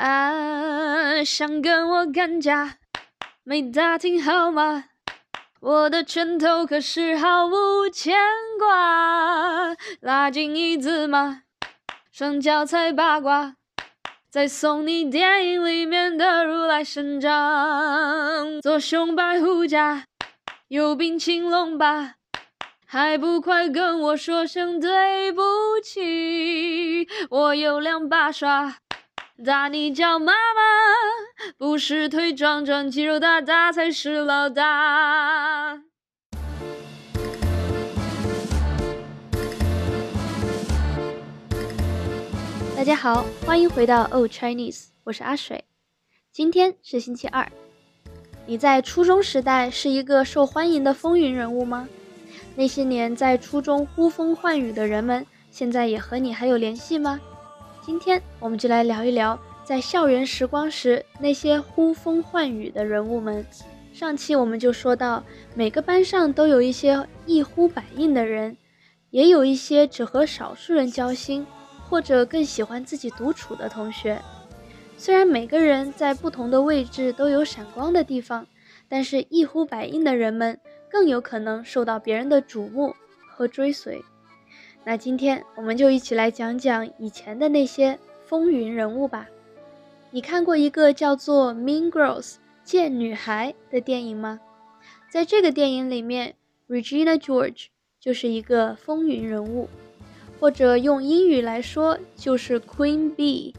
啊，想跟我干架，没打听好吗？我的拳头可是毫无牵挂，拉近椅子嘛，双脚踩八卦，再送你电影里面的如来神掌，左胸白虎甲，右臂青龙吧。还不快跟我说声对不起！我有两把刷，打你叫妈妈，不是腿壮壮、肌肉大大才是老大。大家好，欢迎回到 Old Chinese，我是阿水。今天是星期二，你在初中时代是一个受欢迎的风云人物吗？那些年在初中呼风唤雨的人们，现在也和你还有联系吗？今天我们就来聊一聊在校园时光时那些呼风唤雨的人物们。上期我们就说到，每个班上都有一些一呼百应的人，也有一些只和少数人交心，或者更喜欢自己独处的同学。虽然每个人在不同的位置都有闪光的地方，但是一呼百应的人们。更有可能受到别人的瞩目和追随。那今天我们就一起来讲讲以前的那些风云人物吧。你看过一个叫做《Mean Girls》贱女孩的电影吗？在这个电影里面，Regina George 就是一个风云人物，或者用英语来说就是 Queen Bee，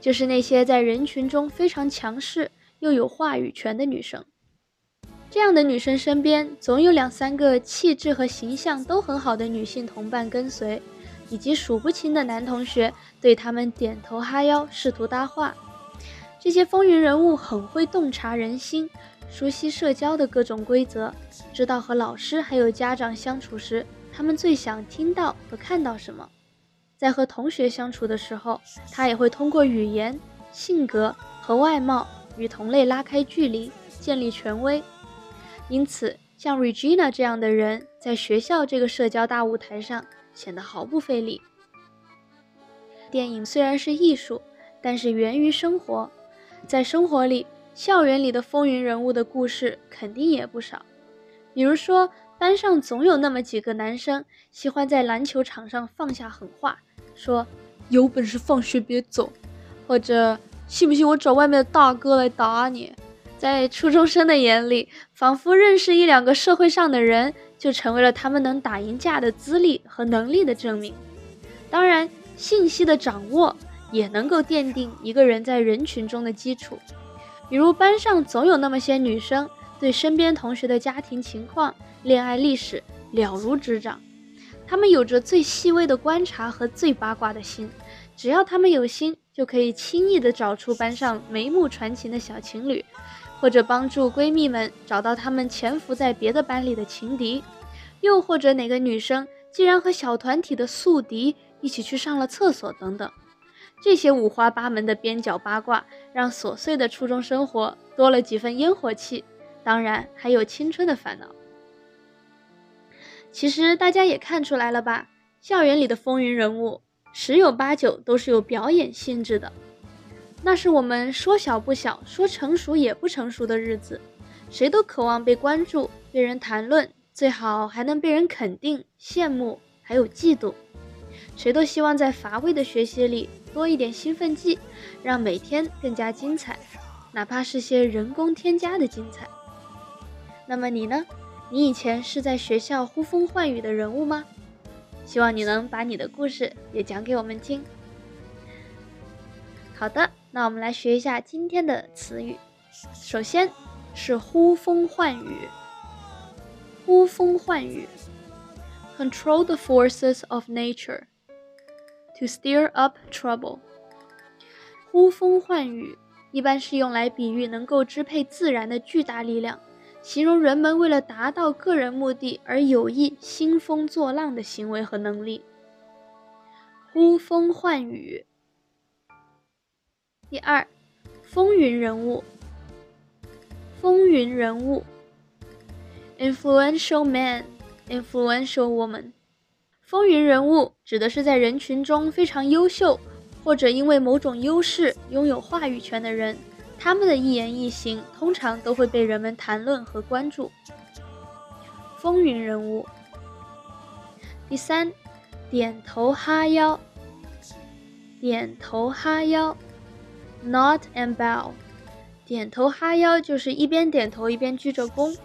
就是那些在人群中非常强势又有话语权的女生。这样的女生身边总有两三个气质和形象都很好的女性同伴跟随，以及数不清的男同学对她们点头哈腰，试图搭话。这些风云人物很会洞察人心，熟悉社交的各种规则，知道和老师还有家长相处时，他们最想听到和看到什么。在和同学相处的时候，他也会通过语言、性格和外貌与同类拉开距离，建立权威。因此，像 Regina 这样的人，在学校这个社交大舞台上显得毫不费力。电影虽然是艺术，但是源于生活，在生活里，校园里的风云人物的故事肯定也不少。比如说，班上总有那么几个男生喜欢在篮球场上放下狠话，说有本事放学别走，或者信不信我找外面的大哥来打你。在初中生的眼里，仿佛认识一两个社会上的人，就成为了他们能打赢架的资历和能力的证明。当然，信息的掌握也能够奠定一个人在人群中的基础。比如，班上总有那么些女生，对身边同学的家庭情况、恋爱历史了如指掌，她们有着最细微的观察和最八卦的心。只要她们有心，就可以轻易地找出班上眉目传情的小情侣。或者帮助闺蜜们找到他们潜伏在别的班里的情敌，又或者哪个女生竟然和小团体的宿敌一起去上了厕所等等，这些五花八门的边角八卦，让琐碎的初中生活多了几分烟火气，当然还有青春的烦恼。其实大家也看出来了吧，校园里的风云人物十有八九都是有表演性质的。那是我们说小不小，说成熟也不成熟的日子，谁都渴望被关注、被人谈论，最好还能被人肯定、羡慕，还有嫉妒。谁都希望在乏味的学习里多一点兴奋剂，让每天更加精彩，哪怕是些人工添加的精彩。那么你呢？你以前是在学校呼风唤雨的人物吗？希望你能把你的故事也讲给我们听。好的。那我们来学一下今天的词语。首先是呼风唤雨。呼风唤雨，control the forces of nature to stir up trouble。呼风唤雨一般是用来比喻能够支配自然的巨大力量，形容人们为了达到个人目的而有意兴风作浪的行为和能力。呼风唤雨。第二，风云人物。风云人物，influential man，influential woman。风云人物指的是在人群中非常优秀、或者因为某种优势拥有话语权的人，他们的一言一行通常都会被人们谈论和关注。风云人物。第三，点头哈腰。点头哈腰，nod and bow。点头哈腰就是一边点头一边鞠着躬，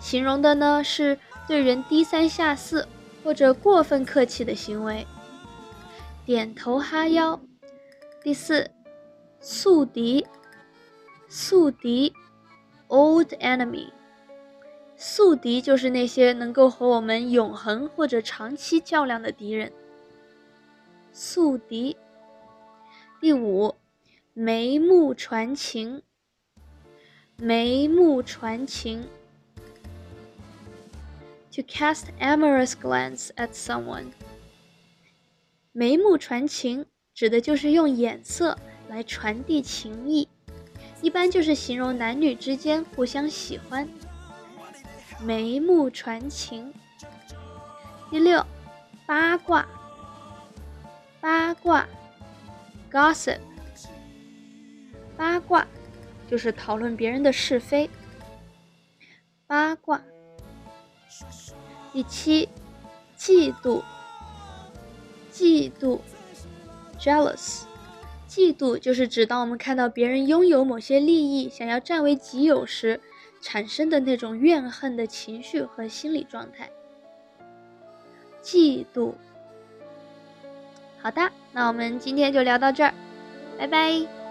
形容的呢是对人低三下四或者过分客气的行为。点头哈腰。第四，宿敌。宿敌，old enemy。宿敌就是那些能够和我们永恒或者长期较量的敌人。宿敌。第五，眉目传情。眉目传情，to cast amorous glance at someone。眉目传情指的就是用眼色来传递情意，一般就是形容男女之间互相喜欢。眉目传情。第六，八卦。八卦，gossip。八卦就是讨论别人的是非。八卦。第七，嫉妒。嫉妒，jealous。嫉妒就是指当我们看到别人拥有某些利益，想要占为己有时。产生的那种怨恨的情绪和心理状态，嫉妒。好的，那我们今天就聊到这儿，拜拜。